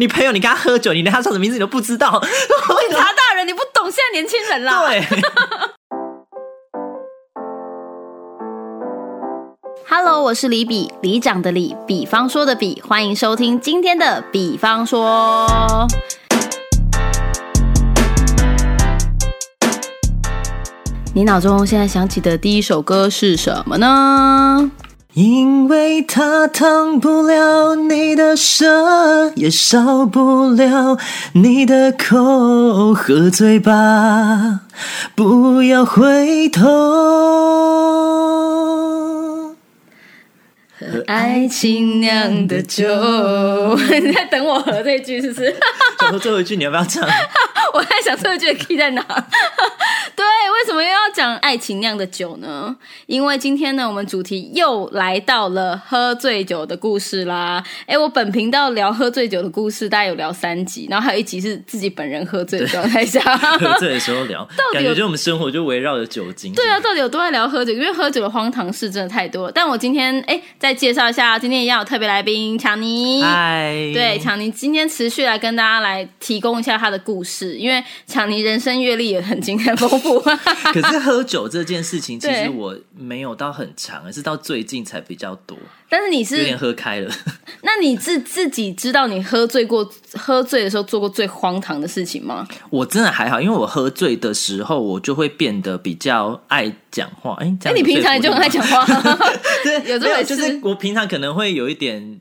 你朋友你跟他喝酒，你连他叫什么名字你都不知道，警察大人，你不懂现在年轻人啦。对。Hello，我是李比，里长的李，比方说的比，欢迎收听今天的比方说。你脑中现在想起的第一首歌是什么呢？因为它烫不了你的舌，也烧不了你的口，喝醉吧，不要回头。爱情酿的酒，你在等我和这一句是不是？想说最后一句你要不要唱？我在想最后一句的 key 在哪？对，为什么又要讲爱情酿的酒呢？因为今天呢，我们主题又来到了喝醉酒的故事啦。哎，我本频道聊喝醉酒的故事，大概有聊三集，然后还有一集是自己本人喝醉的状态下。喝醉的时候聊，到底有感觉就我们生活就围绕着酒精。对啊，到底有多爱聊喝酒？因为喝酒的荒唐事真的太多了。但我今天哎，再介绍一下，今天一样有特别来宾强尼。嗨，对，强尼今天持续来跟大家来提供一下他的故事，因为强尼人生阅历也很精彩丰富。可是喝酒这件事情，其对实我没有到很长，是到最近才比较多，但是你是有点，喝开了。那你自自己知道你喝醉过，喝醉的时候做过最荒唐的事情吗？我真的还好，因为我喝醉的时候，我就会变得比较爱讲话。哎，你平常也就很爱讲话，对，有这回事就是我平常可能会有一点。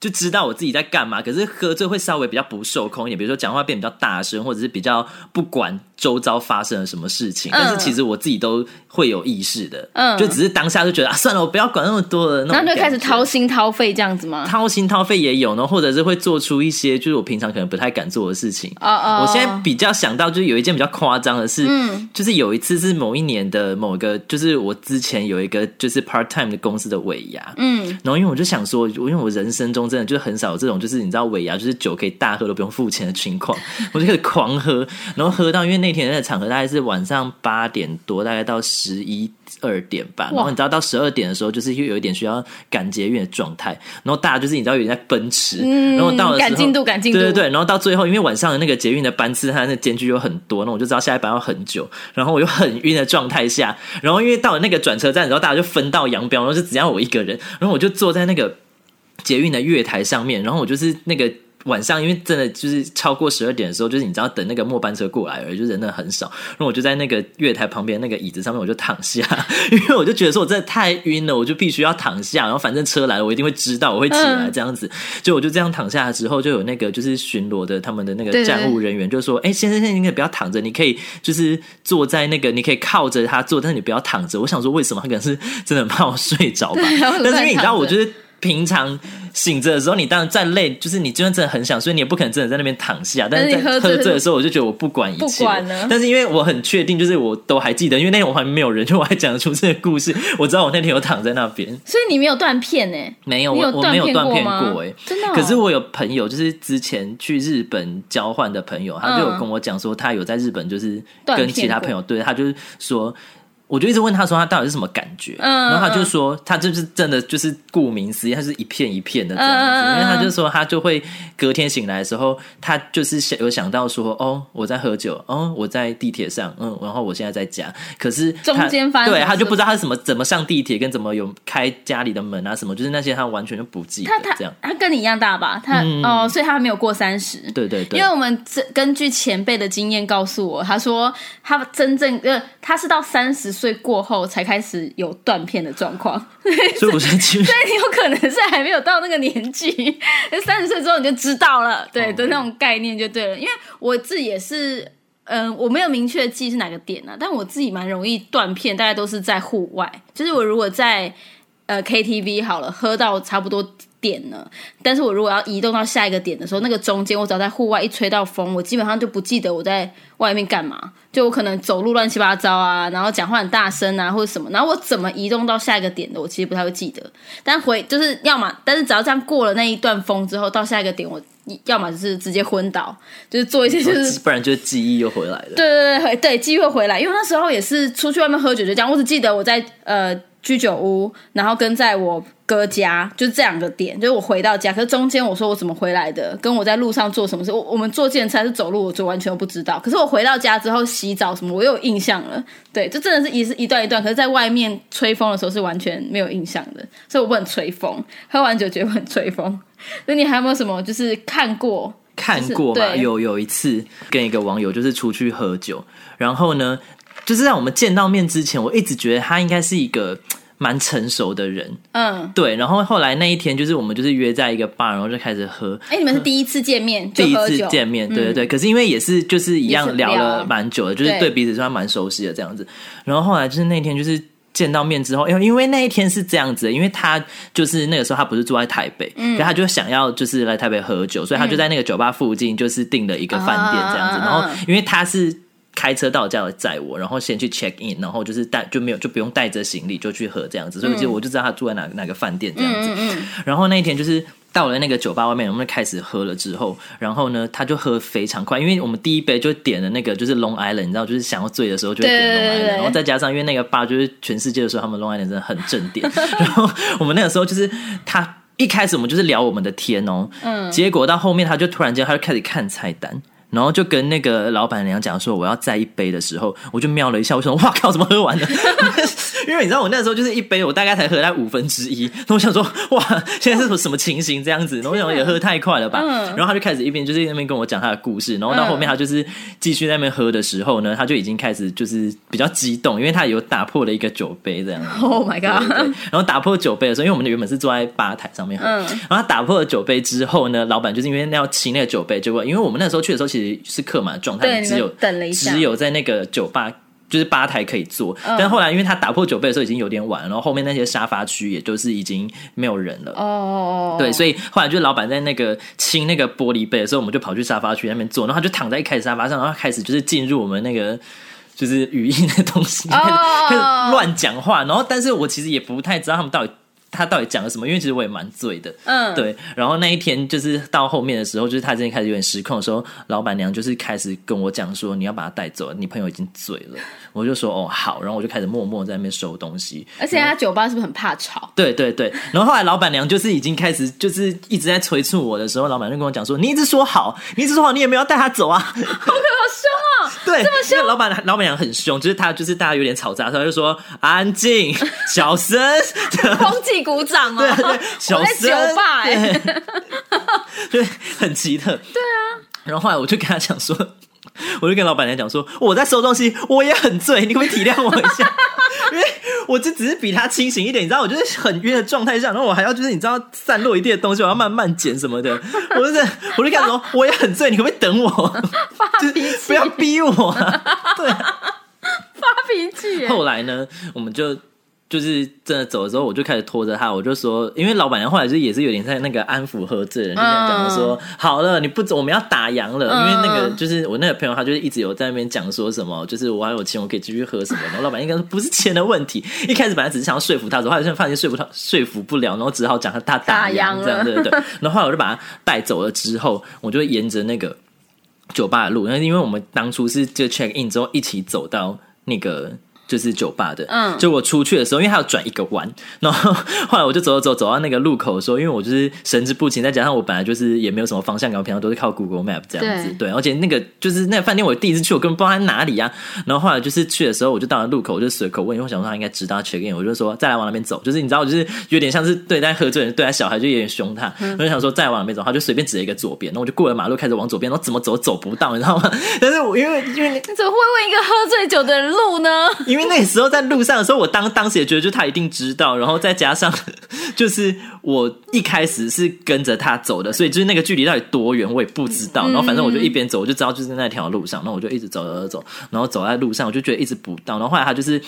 就知道我自己在干嘛，可是喝醉会稍微比较不受控一点，比如说讲话变比较大声，或者是比较不管周遭发生了什么事情，嗯但是其实我自己都会有意识的，嗯。就只是当下就觉得啊，算了，我不要管那么多了，然后就开始掏心掏肺这样子吗？掏心掏肺也有呢，或者是会做出一些就是我平常可能不太敢做的事情。哦哦，我现在比较想到，就是有一件比较夸张的事，嗯。就是有一次是某一年的某个，就是我之前有一个就是 part time 的公司的尾牙，嗯，然后因为我就想说，因为我人生中真的就是很少有这种，就是你知道尾牙就是酒可以大喝都不用付钱的情况，我就开始狂喝，然后喝到因为那天那个场合大概是晚上八点多，大概到十一二点吧，然后你知道到十二点的时候，就是又有一点需要赶捷运的状态，然后大家就是你知道有人在奔驰，然后到了赶进度赶进度对对对，然后到最后因为晚上的那个捷运的班次它那间距有很多，那我就知道下一班要很久，然后我又很晕的状态下，然后因为到了那个转车站，然后大家就分道扬镳，然后就只要我一个人，然后我就坐在那个捷运的月台上面，然后我就是那个。晚上，因为真的就是超过十二点的时候，就是你知道等那个末班车过来而已，就人真的很少。然后我就在那个月台旁边那个椅子上面，我就躺下，因为我就觉得说我真的太晕了，我就必须要躺下。然后反正车来了，我一定会知道，我会起来嗯这样子。就我就这样躺下之后，就有那个就是巡逻的他们的那个站务人员就说：“哎、先生，先生，你可以不要躺着，你可以就是坐在那个，你可以靠着他坐，但是你不要躺着。”我想说为什么？他可能是真的怕我睡着吧。但是因为你知道，我就是。平常醒着的时候，你当然再累，就是你就算真的很想睡，你也不可能真的在那边躺下。但是在喝醉的时候，我就觉得我不管一切不管了但是因为我很确定，就是我都还记得，因为那天我旁边没有人，就我还讲得出这个故事。我知道我那天有躺在那边，所以你没有断片呢？没有我我没有断片过哎、真的哦可是我有朋友，就是之前去日本交换的朋友，他就有跟我讲说，他有在日本就是跟其他朋友对，他就是说。我就一直问他说他到底是什么感觉，嗯然后他就说他就是真的就是顾名思义，他是一片一片的这样子，因为他就说他就会隔天醒来的时候，他就是想有想到说哦我在喝酒，哦我在地铁上，嗯，然后我现在在家，可是中间发对他就不知道他是怎么怎么上地铁，跟怎么有开家里的门啊什么，就是那些他完全就不记得他他这样。他跟你一样大吧？他、嗯哦，所以他还没有过三十。对对对，因为我们这根据前辈的经验告诉我，他说他真正呃，他是到三十岁过后才开始有断片的状况，所以你 有可能是还没有到那个年纪，三十岁之后你就知道了，对、哦的那种概念就对了。因为我自己也是，嗯、我没有明确记是哪个点啊，但我自己蛮容易断片，大概都是在户外，就是我如果在呃 KTV 好了，喝到差不多。点了，但是我如果要移动到下一个点的时候，那个中间我只要在户外一吹到风，我基本上就不记得我在外面干嘛，就我可能走路乱七八糟啊，然后讲话很大声啊，或者什么，然后我怎么移动到下一个点的，我其实不太会记得。但回就是要么，但是只要这样过了那一段风之后，到下一个点，我要么就是直接昏倒，就是做一些就是。不然就是记忆又回来了。对对对对记忆会回来，因为那时候也是出去外面喝酒就这样，我只记得我在呃居酒屋，然后跟在我哥家，就是这两个点，就是我回到家。可是中间我说我怎么回来的，跟我在路上做什么事，我我们坐电车还是走路，我就完全都不知道。可是我回到家之后洗澡什么，我又有印象了。对，就真的是一是一段一段。可是在外面吹风的时候是完全没有印象的，所以我不能吹风。喝完酒觉得很吹风。那你还有没有什么就是看过？看过嘛？对有有一次跟一个网友就是出去喝酒，然后呢，就是在我们见到面之前，我一直觉得他应该是一个 蛮成熟的人，嗯，对。然后后来那一天，就是我们就是约在一个 bar，然后就开始喝。哎、你们是第一次见面就第一次？见面，对对对，可是因为也是就是一样聊了聊蛮久的，就是对对彼此算蛮熟悉的这样子。然后后来就是那天就是见到面之后，因为因为那一天是这样子的，因为他就是那个时候他不是住在台北，嗯，所以他就想要就是来台北喝酒，所以他就在那个酒吧附近就是订了一个饭店这样子。啊然后因为他是。开车到我家来载我，然后先去 check in，然后就是带就没有就不用带着行李就去喝这样子，所以其实我就知道他住在哪哪个饭店这样子。嗯嗯然后那一天就是到了那个酒吧外面，我们开始喝了之后，然后呢，他就喝非常快，因为我们第一杯就点了那个就是 Long Island，你知道，就是想要醉的时候就会点对 Long Island，然后再加上因为那个吧就是全世界的时候，他们 Long Island 真的很正点，然后我们那个时候就是他。一开始我们就是聊我们的天哦，嗯，结果到后面他就突然间他就开始看菜单，然后就跟那个老板娘讲说我要再一杯的时候，我就瞄了一下，我说哇靠，怎么喝完了？因为你知道我那时候就是一杯，我大概才喝在五分之一，那我想说哇，现在是什么情形这样子？然后我想也喝太快了吧，然后他就开始一边就是那边跟我讲他的故事，然后到后面他就是继续在那边喝的时候呢，他就已经开始就是比较激动，因为他有打破了一个酒杯这样子。，Oh my god！对然后打破酒杯的时候，因为我们原本是坐在吧台上面喝，嗯然后他打破了酒杯之后呢，老板就是因为要清那个酒杯，结果因为我们那时候去的时候其实是客满的状态，只有等了一下只有在那个酒吧。就是吧台可以坐，但后来因为他打破酒杯的时候已经有点晚了，然后后面那些沙发区也就是已经没有人了。哦哦，对，所以后来就是老板在那个清那个玻璃杯的时候，我们就跑去沙发区那边坐，然后他就躺在一开始沙发上，然后开始就是进入我们那个就是语音的东西，开始乱讲话，然后但是我其实也不太知道他们到底他到底讲了什么，因为其实我也蛮醉的，嗯，对。然后那一天就是到后面的时候，就是他真的开始有点失控的时候，老板娘就是开始跟我讲说你要把他带走，你朋友已经醉了，我就说哦好，然后我就开始默默在那边收东西，而且他酒吧是不是很怕吵？对对对，然后后来老板娘就是已经开始就是一直在催促我的时候，老板就跟我讲说：“你一直说好，你一直说好，你也没有带他走啊。好凶哦！”对，这么凶。老板老板娘很凶，就是他就是大家有点吵杂，他就说：“安静，小声。”空气鼓掌哦，对对，小声。酒吧哎，对，对，很奇特。对啊。然后后来我就跟他讲说，我就跟老板娘讲说，我在收东西，我也很醉，你可不可以体谅我一下？我这只是比他清醒一点，你知道，我就是很晕的状态下，然后我还要就是你知道散落一地的东西，我要慢慢捡什么的。我就是，我就跟他说，我也很醉，你可不可以等我？发脾气，不要逼我、啊。对。发脾气。后来呢，我们就就是真的走的时候，我就开始拖着他，我就说，因为老板娘后来就也是有点在那个安抚喝醉的人，就跟他讲说，好了，你不走，我们要打烊了，因为那个就是我那个朋友，他就是一直有在那边讲说什么，就是我还有钱，我可以继续喝什么，然后老板应该说不是钱的问题，一开始本来只是想要说服他，之后后来发现说服他说服不了，然后只好讲他他打打烊烊这样，对对对，然后后来我就把他带走了之后，我就沿着那个酒吧的路，那因为我们当初是就 check in 之后一起走到那个。就是酒吧的，嗯就我出去的时候，因为它要转一个弯，然后后来我就走走走走到那个路口的时候，因为我就是神志不清，再加上我本来就是也没有什么方向感，我平常都是靠 Google Map 这样子，对对，而且那个就是那个饭店我第一次去，我根本不知道它哪里啊。然后后来就是去的时候，我就到了路口，我就随口问，因为我想说他应该知道 check in，我就说再来往那边走，就是你知道，就是有点像是对待喝醉人对待小孩，就有点凶他，我就想说再来往那边走，他就随便指了一个左边，然后我就过了马路开始往左边，然后怎么走走不到，你知道吗？但是我因为因为你怎么会问一个喝醉酒的人路呢？因为那时候在路上的时候，我当当时也觉得，就他一定知道，然后再加上 就是我一开始是跟着他走的，所以就是那个距离到底多远我也不知道。然后反正我就一边走，我就知道就是那条路上，然后我就一直走走走走，然后走在路上，我就觉得一直不到。然后后来他就是。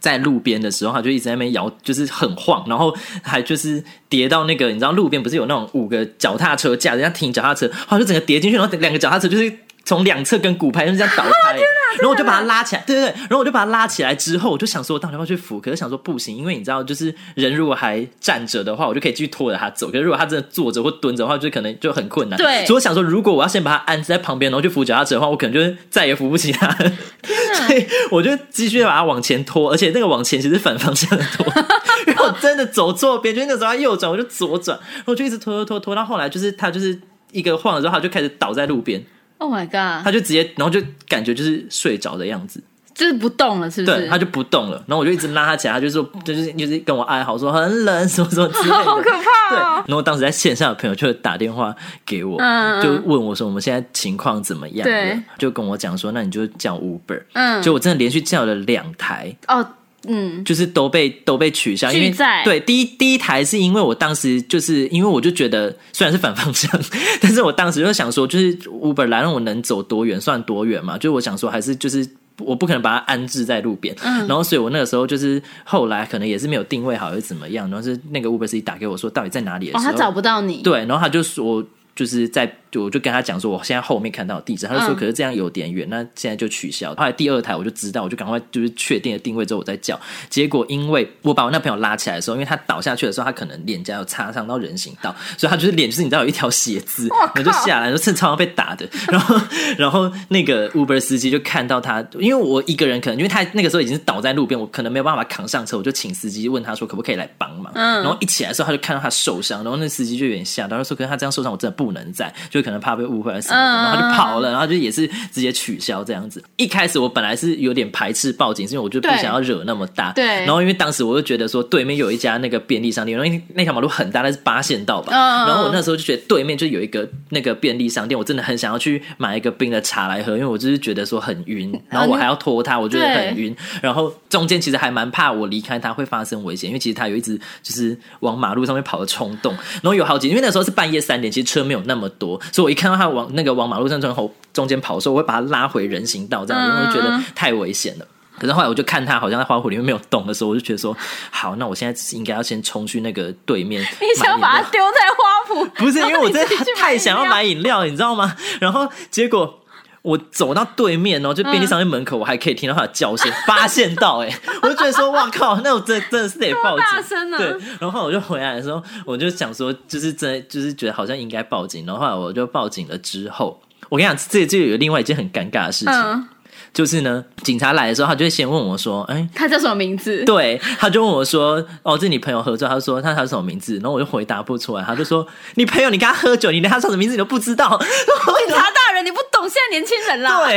在路边的时候，他就一直在那边摇，就是很晃，然后还就是跌到那个，你知道路边不是有那种五个脚踏车架，人家停脚踏车，后来就整个跌进去，然后两个脚踏车就是从两侧跟骨牌就这样倒开，然后我就把他拉起来，对对对，然后我就把他拉起来之后，我就想说我到底要不要去扶，可是想说不行，因为你知道，就是人如果还站着的话，我就可以继续拖着他走，可是如果他真的坐着或蹲着的话，就可能就很困难。对。所以我想说，如果我要先把他安置在旁边，然后去扶脚踏车的话，我可能就是再也扶不起他。所以我就继续把他往前拖，而且那个往前其实是反方向的拖，因为我真的走错边，就是那时候他右转，我就左转，然后我就一直拖拖拖拖到后来，就是他就是一个晃了之后，他就开始倒在路边，Oh my god，他就直接，然后就感觉就是睡着的样子，就是不动了，是不是？对，他就不动了，然后我就一直拉他起来，他就说，就是就是跟我哀嚎说很冷什么什么之类的，好可对，怕哦！然后当时在线上的朋友就打电话给我，就问我说我们现在情况怎么样了对，就跟我讲说，那你就叫 Uber，嗯，就我真的连续叫了两台，哦，嗯，就是都被都被取消，因为对第一第一台是因为我当时就是因为我就觉得虽然是反方向，但是我当时就想说，就是 Uber 来让我能走多远算多远嘛，就我想说还是就是。我不可能把它安置在路边，嗯。然后所以我那个时候就是后来可能也是没有定位好，还是怎么样，然后是那个 Uber 司机打给我说到底在哪里的哦，时候，他找不到你，对，然后他就说，就是在我就跟他讲说，我现在后面看到地址，他就说，嗯可是这样有点远，那现在就取消。后来第二台我就知道，我就赶快就是确定了定位之后我再叫。结果因为我把我那朋友拉起来的时候，因为他倒下去的时候，他可能脸颊有擦伤到人行道，所以他就是脸就是你知道有一条血渍，然后就下来，就是常常被打的。然后 然后那个 Uber 司机就看到他，因为我一个人可能因为他那个时候已经是倒在路边，我可能没有办法扛上车，我就请司机问他说可不可以来帮忙。嗯然后一起来的时候他就看到他受伤，然后那司机就有点吓到，他说可是他这样受伤我真的不能在，就可能怕被误会还是什么然后他就跑了，然后就也是直接取消这样子。一开始我本来是有点排斥报警，是因为我就不想要惹那么大，对。然后因为当时我就觉得说对面有一家那个便利商店，因为那条马路很大，那是八线道吧，嗯然后我那时候就觉得对面就有一个那个便利商店，我真的很想要去买一个冰的茶来喝，因为我就是觉得说很晕，然后我还要拖他，我觉得很晕，然后中间其实还蛮怕我离开他会发生危险，因为其实他有一直就是往马路上面跑的冲动，然后有好几，因为那时候是半夜三点，其实车没有那么多，所以我一看到他往那个往马路上从后中间跑的时候，我会把他拉回人行道，这样，因为我觉得太危险了。可是后来我就看他好像在花圃里面没有动的时候，我就觉得说，好，那我现在应该要先冲去那个对面。你想把它丢在花圃？不是因为我真的太想要买饮料，你知道吗？然后结果我走到对面，然后就便利商店门口，我还可以听到他的叫声，发现到哎、我就觉得说，哇靠，那我真的真的是得报警。声啊对，然后我就回来的时候，我就想说，就是真的就是觉得好像应该报警，然后后来我就报警了之后。我跟你讲，这这有另外一件很尴尬的事情，嗯，就是呢，警察来的时候，他就会先问我说：“哎、他叫什么名字？对，他就问我说：“哦，这是你朋友合作？”他就说：“他他是什么名字？”然后我就回答不出来，他就说：“你朋友，你跟他喝酒，你连他叫什么名字你都不知道。警察大人，你不懂现在年轻人”啦。对，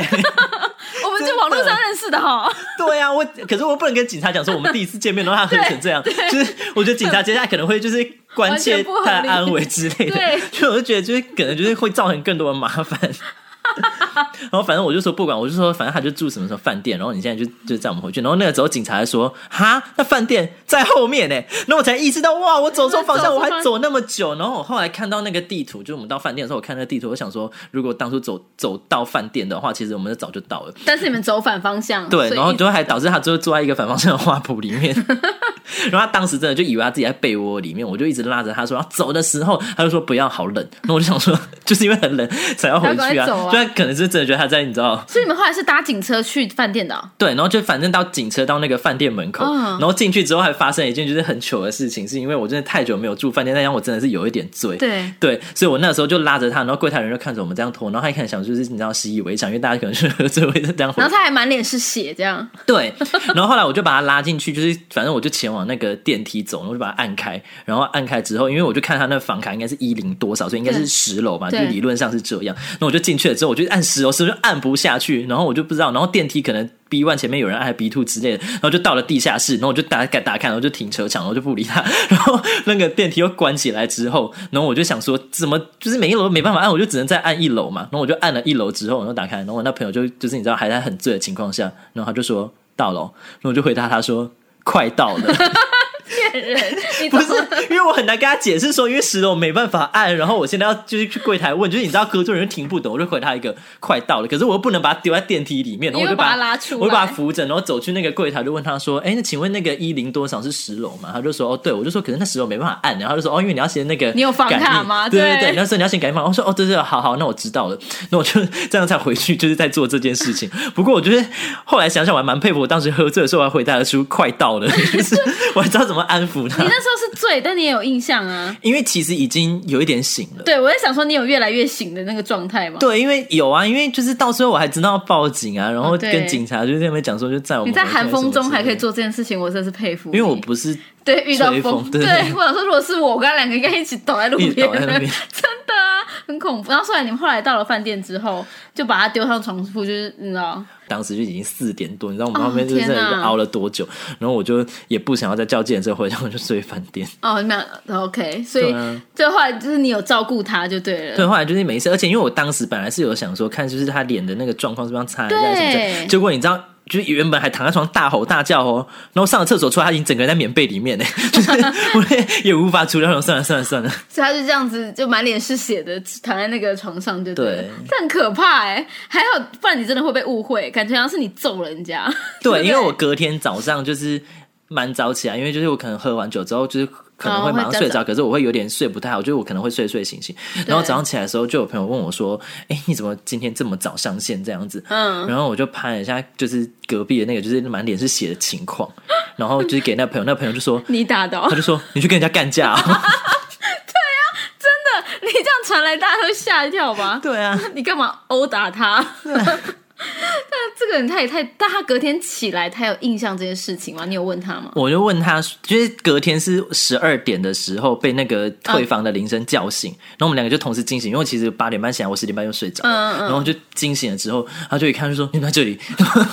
我们是网络上认识的哈。对啊，我可是我不能跟警察讲说我们第一次见面，然后他喝成这样，就是我觉得警察接下来可能会就是关切他的安危之类的对，就我就觉得就是可能就是会造成更多的麻烦。然后反正我就说不管，我就说反正他就住什么什么饭店，然后你现在就就载我们回去。然后那个时候警察还说哈，那饭店在后面呢。然后我才意识到哇，我走错方向，我还走那么久。然后我后来看到那个地图，就是我们到饭店的时候，我看那个地图，我想说如果当初走走到饭店的话，其实我们早就到了。但是你们走反方向，对，然后就还导致他最后坐在一个反方向的花圃里面，然后他当时真的就以为他自己在被窝里面，我就一直拉着他说要走的时候，他就说不要，好冷。那我就想说，就是因为很冷才要回去啊，才要赶快走啊就他可能是真的觉得他在你知道。所以你们后来是搭警车去饭店的哦、对，然后就反正到警车到那个饭店门口，嗯然后进去之后还发生了一件就是很糗的事情，是因为我真的太久没有住饭店，那样我真的是有一点醉，对对，所以我那时候就拉着他，然后柜台人就看着我们这样拖，然后他一开始想就是你知道习以为常，因为大家可能是喝醉会这样然后他还满脸是血，这样对，然后后来我就把他拉进去，就是反正我就前往那个电梯走，然后我就把他按开，然后按开之后，因为我就看他那房卡应该是一零多少，所以应该是对十楼嘛，就理论上是这样。那我就进去了之后，我就按十楼，是不是按不下去？然后我就不知道，然后电梯可能 B one 前面有人按 B two 之类的，然后就到了地下室，然后我就打打打开，然后就停车场，然后就不理他，然后那个电梯又关起来之后，然后我就想说，怎么就是每一楼都没办法按，我就只能再按一楼嘛，然后我就按了一楼之后，然后打开，然后我那朋友就就是你知道还在很醉的情况下，然后他就说到了，然后我就回答他说快到了。骗人，你不是，因为我很难跟他解释说，因为十楼没办法按，然后我现在要就是去柜台问，就是你知道合作人员听不懂，我就回他一个快到了，可是我又不能把他丢在电梯里面，然后我就把他他拉出来我就把他扶着，然后走去那个柜台就问他说，哎，那请问那个一零多少是十楼吗？他就说，哦，对，我就说可是那十楼没办法按，然后他就说，哦，因为你要先那个你有房卡吗？对对对对，那时候你要先改房，我说，哦，对对，好好，那我知道了，那我就这样才回去，就是在做这件事情。不过我觉得后来想想，我还蛮佩服我当时喝醉的时候我还回答得出快到了，就是我还知道怎么安抚他你。那时候是醉，但你也有印象啊。因为其实已经有一点醒了。对，我在想说，你有越来越醒的那个状态吗？对，因为有啊，因为就是到时候我还知道要报警啊，然后跟警察就在那边讲说，就在我们你在寒风中还可以做，这件事情，我真是佩服。因为我不是对遇到风风，对对我想说，如果是我，我跟他两个应该一起倒在路边 真的啊，很恐怖。然后后来你们后来到了饭店之后，就把他丢上床铺，就是你知道，当时就已经四点多，你知道我们哦旁边就是熬了多久，然后我就也不想要再叫计程车回家，我就睡饭店。哦，你们俩 OK，所以最后来就是你有照顾他就对了。对，后来就是没事，而且因为我当时本来是有想说，看就是他脸的那个状况是不是要擦一下什么对的，结果你知道。就是原本还躺在床上大吼大叫哦，然后上了厕所出来，他已经整个人在棉被里面呢，就 是我也也无法处理，然后算了算了算了，所以他就这样子，就满脸是血的躺在那个床上就对了，对这很可怕哎、还好，不然你真的会被误会，感觉好像是你揍人家。对，不 因为我隔天早上就是蛮早起来，因为就是我可能喝完酒之后就是。可能会马上睡着，可是我会有点睡不太好，就是我可能会睡睡醒醒。然后早上起来的时候，就有朋友问我说：“哎、你怎么今天这么早上线这样子？”嗯，然后我就拍了一下，就是隔壁的那个，就是满脸是血的情况，然后就是给那个朋友，那个朋友就说，你打的、哦他，就说你去跟人家干架、啊，你这样传来，大家都吓一跳吧？对啊，你干嘛殴打他？但这个人他也太……但他隔天起来，他有印象这件事情吗？你有问他吗？我就问他，就是隔天是十二点的时候被那个退房的铃声叫醒，然后我们两个就同时惊醒，因为其实八点半醒来，我十点半又睡着了，嗯嗯然后就惊醒了之后，他就一看就说你在这里，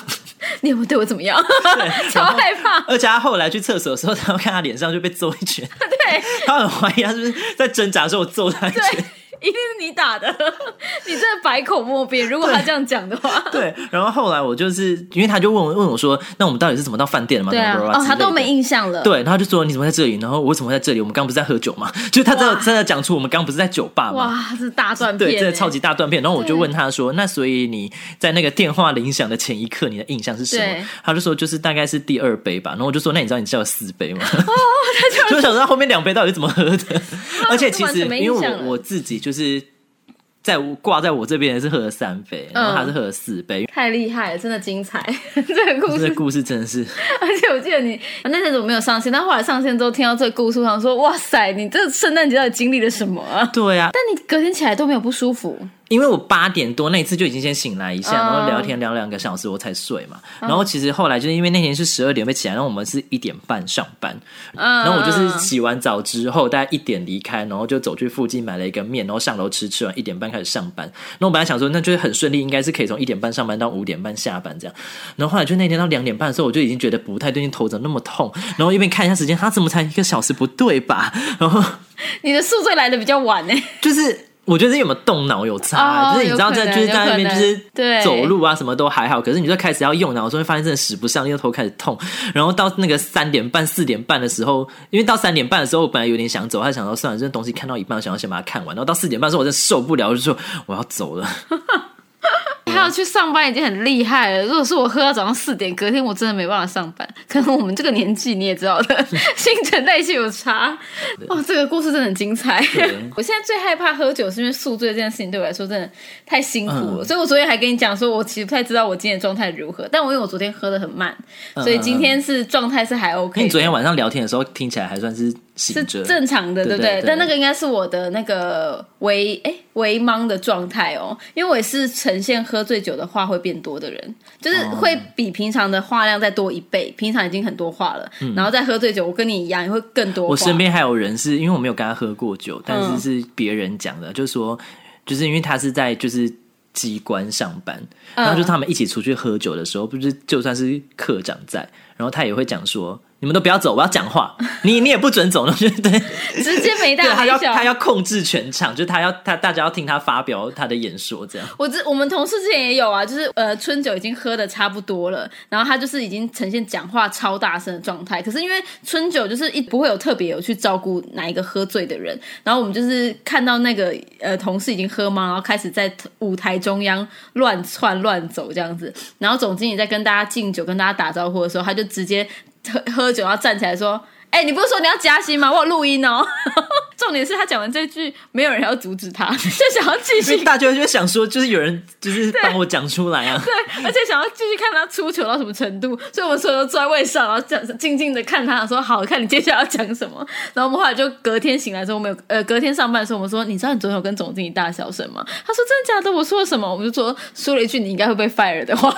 你有没有对我怎么样？超害怕。而且他后来去厕所的时候，他看他脸上就被揍一拳，对他很怀疑他是不是在挣扎的时候我揍他一拳。，一定是你打的，你真的百口莫辩。如果他这样讲的话，对，然后后来我就是因为他就问我问我说，那我们到底是怎么到饭店的嘛？对啊，他都没印象了。对，然后他就说你怎么在这里？然后我为什么在这里？我们刚刚不是在喝酒吗？就是他真的真的讲出我们刚刚不是在酒吧吗？哇，这是大断片欸，对，真的超级大断片。然后我就问他说：“那所以你在那个电话铃响的前一刻，你的印象是什么？”他就说：“就是大概是第二杯吧。”然后我就说：“那你知道你叫了四杯吗？”哦，他就想知道后面两杯到底是怎么喝的。而且其实因为我我自己就是在我挂在我这边的是喝了三杯，然后他是嗯喝了四杯。太厉害了，真的精彩。这个故事这个故事真的是，而且我记得你那阵子我没有上线，但后来上线之后听到这个故事，我想说，哇塞，你这圣诞节到底经历了什么啊？对啊，但你隔天起来都没有不舒服，因为我八点多那一次就已经先醒来一下，嗯然后聊天聊两个小时我才睡嘛。然后其实后来就是因为那天是十二点被起来，然后我们是一点半上班，嗯，然后我就是洗完澡之后大概一点离开，然后就走去附近买了一个面，然后上楼吃，吃完一点半开始上班。那我本来想说那就是很顺利，应该是可以从一点半上班到五点半下班这样。然后后来就那天到两点半的时候，我就已经觉得不太对劲，头怎么那么痛？然后一边看一下时间，他怎么才一个小时不对吧？然后你的宿醉来的比较晚呢。就是。我觉得有没有动脑有差，哦就是你知道在就是在那边就是对走路啊什么都还好，可是你就开始要用脑的时候，会发现真的使不上力，又头开始痛，然后到那个三点半四点半的时候，因为到三点半的时候我本来有点想走，还想说算了，这东西看到一半，我想要先把它看完，然后到四点半的时候我真的受不了，我就说我要走了。还要去上班已经很厉害了。如果是我喝到早上四点，隔天我真的没办法上班。可能我们这个年纪你也知道的，新陈代谢有差。哦，这个故事真的很精彩。我现在最害怕喝酒，是因为宿醉这件事情对我来说真的太辛苦了。嗯所以我昨天还跟你讲说，我其实不太知道我今天的状态如何。但我因为我昨天喝的很慢，所以今天是状态是还 OK 你昨天晚上聊天的时候听起来还算是醒是着，正常的，对不对？但那个应该是我的那个微哎微茫的状态哦，因为我也是呈现喝醉酒的话会变多的人，就是哦会比平常的话量再多一倍。平常已经很多话了，然后再喝醉酒，我跟你一样也会更多我身边还有人是因为我没有跟他喝过酒，但嗯是是别人讲的，就是说，就是因为他是在就是机关上班，然后就他们一起出去喝酒的时候，不是就算是科长在，然后他也会讲说。你们都不要走，我要讲话，你你也不准走，对 对，直接没，大没小。他要他要控制全场，就他要他大家要听他发表他的演说，这样。我之我们同事之前也有啊，就是呃春酒已经喝的差不多了，然后他就是已经呈现讲话超大声的状态。可是因为春酒就是一不会有特别有去照顾哪一个喝醉的人，然后我们就是看到那个呃同事已经喝吗，然后开始在舞台中央乱窜乱走这样子，然后总经理在跟大家敬酒、跟大家打招呼的时候，他就直接喝 喝酒，要站起来说。哎、你不是说你要加薪吗？我有录音哦。重点是他讲完这句，没有人要阻止他，就想要继续大家就想说，就是有人就是帮我讲出来啊，对 而且想要继续看他出糗到什么程度，所以我们所有人都坐在位上，然后讲静静的看他，说好看你接下来要讲什么。然后我们后来就隔天醒来之后，我们有呃隔天上班的时候，我们说你知道你昨天有跟总经理大小声吗？他说真的假的？我说了什么？我们就说说了一句你应该会被 fire 的话。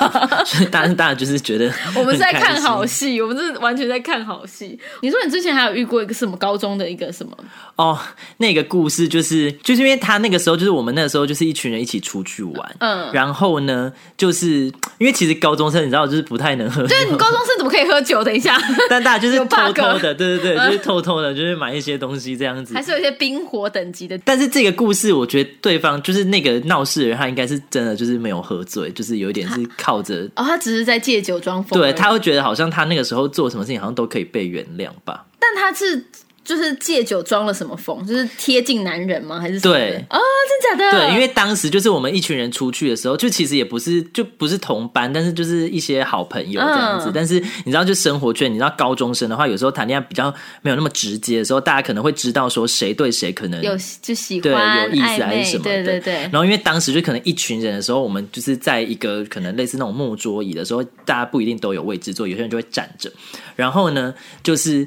所以大家大家就是觉得我们是在看好戏，我们是完全在看好戏。你说你之前还有遇过一个什么高中的一个什么？哦。那个故事就是就是因为他那个时候就是我们那个时候就是一群人一起出去玩，嗯然后呢，就是因为其实高中生你知道就是不太能喝酒，对你高中生怎么可以喝酒？等一下，但大家就是 偷偷的，对对对，就是偷偷的，就是买一些东西这样子还。是有一些冰火等级的。但是这个故事，我觉得对方就是那个闹事的人，他应该是真的就是没有喝醉，就是有一点是靠着，哦，他只是在借酒装疯。对他会觉得好像他那个时候做什么事情好像都可以被原谅吧。但他是就是借酒装了什么疯？就是贴近男人吗？还是对哦，真假的？对，因为当时就是我们一群人出去的时候，就其实也不是就不是同班，但是就是一些好朋友这样子。嗯但是你知道，就生活圈，你知道高中生的话，有时候谈恋爱比较没有那么直接的时候，大家可能会知道说谁对谁可能有就喜对欢有意思还是什么的。对对对然。后因为当时就可能一群人的时候，我们就是在一个可能类似那种木桌椅的时候，大家不一定都有位置坐，有些人就会站着。然后呢，就是。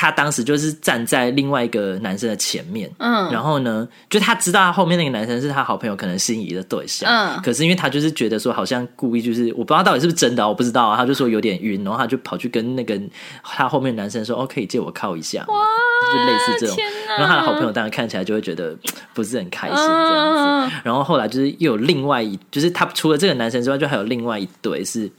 他当时就是站在另外一个男生的前面，嗯。然后呢，就他知道他后面那个男生是他好朋友可能心仪的对象，嗯。可是因为他就是觉得说好像故意就是我不知道到底是不是真的啊，我不知道啊，他就说有点晕，然后他就跑去跟那个他后面男生说，哦，可以借我靠一下，哇，就类似这种，然后他的好朋友当然看起来就会觉得不是很开心这嗯样子。然后后来就是又有另外一，就是他除了这个男生之外，就还有另外一对是，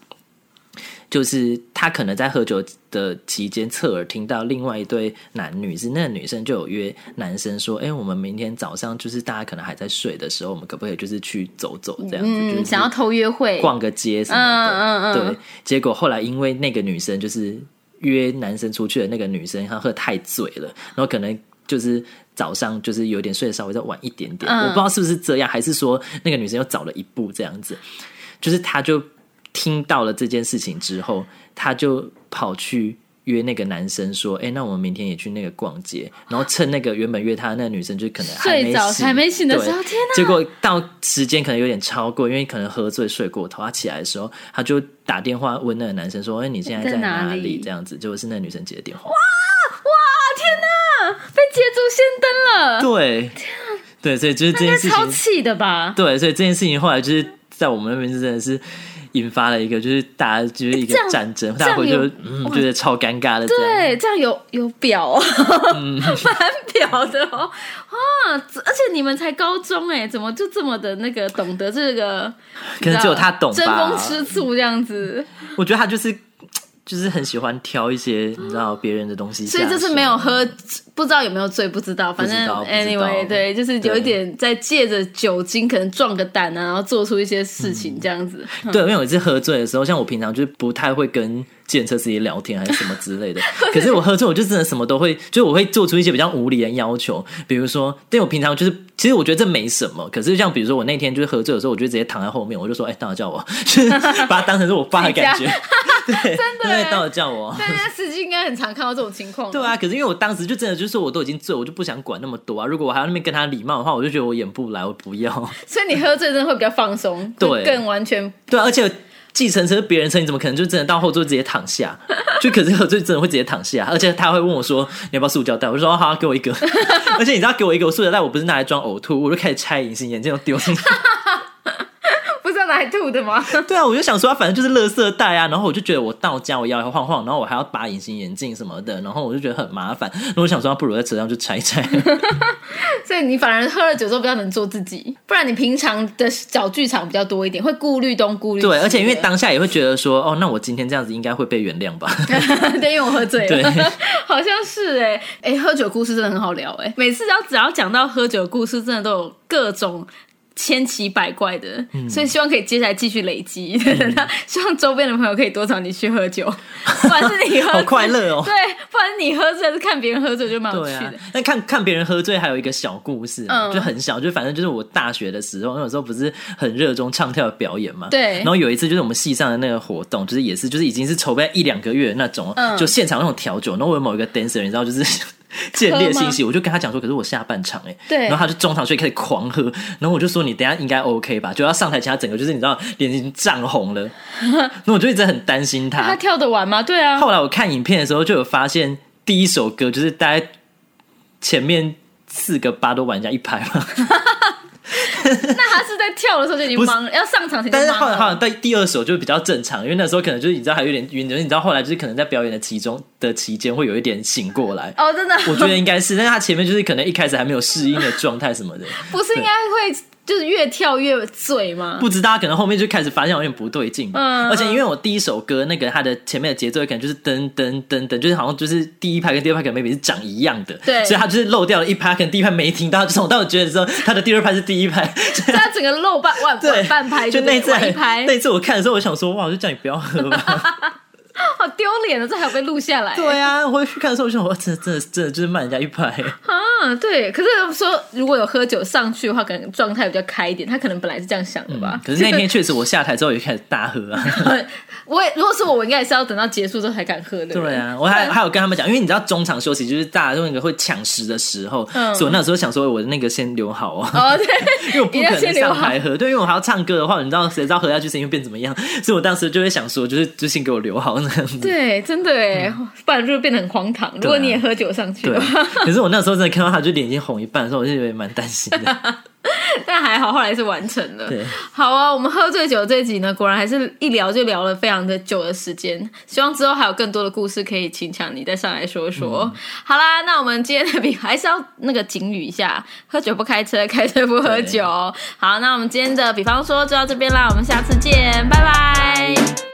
就是他可能在喝酒的期间侧耳听到另外一对男女是那个女生就有约男生说，哎、我们明天早上就是大家可能还在睡的时候，我们可不可以就是去走走？这样子，就是嗯，想要偷约会，逛个街什么的。嗯嗯嗯。对，结果后来因为那个女生就是约男生出去的那个女生，她喝太醉了，然后可能就是早上就是有点睡得稍微再晚一点点，嗯。我不知道是不是这样，还是说那个女生又早了一步这样子，就是她就听到了这件事情之后，他就跑去。约那个男生说：“哎、那我们明天也去那个逛街，然后趁那个原本约他的那个女生就可能睡着醒，还没醒的时候天哪结果到时间可能有点超过，因为可能喝醉睡过头，他起来的时候，他就打电话问那个男生说：“哎、你现在在在哪哪里这样子，结果是那个女生接的电话。哇哇！天哪被捷足先登了，对，对，所以就是这件事情，气的吧？对，所以这件事情后来就是在我们那边是真的是引发了一个，就是大家就是一个战争，大家回去就有嗯觉得超尴尬的。对，这样有有表哦，嗯 蛮表的哦。啊，而且你们才高中哎，怎么就这么的那个懂得这个？可能只有他懂吧争风吃醋这样子，我觉得他就是就是很喜欢挑一些你知道别人的东西，所以就是没有喝，不知道有没有醉，不知道。反正 anyway，对，就是有一点在借着酒精可能壮个胆啊，然后做出一些事情这样子。对，因为我是喝醉的时候，像我平常就是不太会跟健车司机聊天还是什么之类的。可是我喝醉，我就真的什么都会，就是我会做出一些比较无理的要求，比如说，对我平常就是，其实我觉得这没什么。可是像比如说我那天就是喝醉的时候，我就直接躺在后面，我就说，哎、大家叫我，就是把它当成是我爸的感觉。对，真的对，当然叫我。大家司机应该很常看到这种情况。对啊，可是因为我当时就真的就是我都已经醉，我就不想管那么多啊。如果我还要那边跟他礼貌的话，我就觉得我演不来，我不要。所以你喝醉真的会比较放松，对更完全对啊，而且计程车别人车，你怎么可能就真的到后座直接躺下？就可是喝醉真的会直接躺下，而且他会问我说：“你要不要塑胶袋？”我就说：“哦好，给我一个。”而且你知道给我一个，我塑胶袋我不是拿来装呕吐，我就开始拆隐形眼镜，丢进去。不知道拿拿来吐的吗？对啊，我就想说，反正就是垃圾袋啊。然后我就觉得我到家我摇摇晃晃，然后我还要拔隐形眼镜什么的，然后我就觉得很麻烦。然后我想说，不如在车上就拆一拆。所以你反而喝了酒之后比较能做自己，不然你平常的小剧场比较多一点，会顾虑东顾虑西。对，而且因为当下也会觉得说，哦，那我今天这样子应该会被原谅吧？对，因为我喝醉了。对，好像是哎哎，喝酒故事真的很好聊哎，每次只要只要讲到喝酒故事，真的都有各种。千奇百怪的，所以希望可以接下来继续累积。希望周边的朋友可以多找你去喝酒，不管是你喝，好快乐哦。对，不管是你喝醉还是看别人喝醉，就蛮有趣的。那看看别人喝醉，还有一个小故事，就很小，就反正就是我大学的时候，那时候不是很热衷唱跳表演嘛。对。然后有一次就是我们系上的那个活动，就是也是就是已经是筹备一两个月那种，就现场那种调酒。然后我有某一个 dancer，你知道就是。建立信息，我就跟他讲说，可是我下半场哎，对，然后他就中场所以开始狂喝，然后我就说你等下应该 OK 吧，就要上台前他整个就是你知道脸已经涨红了，那我就一直很担心他，他跳得完吗？对啊。后来我看影片的时候就有发现，第一首歌就是大概前面四个八都玩家一拍嘛。那他是在跳的时候就已经忙，要上场前但是后来好像在第二首就比较正常，因为那时候可能就是你知道还有点晕，你知道后来就是可能在表演的其中的期间会有一点醒过来。哦，真的，我觉得应该是，但是他前面就是可能一开始还没有适应的状态什么的，不是应该会。就是越跳越醉吗？不知道，可能后面就开始发现有点不对劲。嗯，而且因为我第一首歌那个它的前面的节奏可能就是噔噔噔噔，就是好像就是第一拍跟第二拍可能 maybe 是长一样的，对，所以他就是漏掉了一拍，可能第一拍没听到，就从到我觉得说他的第二拍是第一拍，他整个漏半 晚半拍，就那次拍那次我看的时候，我想说哇，我就叫你不要喝吧。好丢脸啊，这还有被录下来。对啊，我去看的时候，我想，我真的真的真的就是慢人家一拍 啊。对，可是说如果有喝酒上去的话，可能状态比较开一点。他可能本来是这样想的吧。可是那天确实，我下台之后也开始大喝啊。我也如果是我，我应该也是要等到结束之后才敢喝的。对啊，我还还有跟他们讲，因为你知道中场休息就是大家都那个会抢食的时候，所以我那时候想说，我的那个先留好啊。哦，对，因为我不可能上台喝，对，因为我还要唱歌的话，你知道谁知道喝下去声音会变怎么样？所以我当时就会想说，就是就先给我留好那样子。对，真的哎，不然就会变得很荒唐。如果你也喝酒上去，可是我那时候真的看到他就脸已经红一半的时候，我就觉得蛮担心的。但还好，后来是完成了。好啊，我们喝醉酒这集呢，果然还是一聊就聊了非常的久的时间。希望之后还有更多的故事可以请强你再上来说说。好啦，那我们今天的比还是要那个警语一下：喝酒不开车，开车不喝酒。好，那我们今天的比方说就到这边啦，我们下次见，拜拜。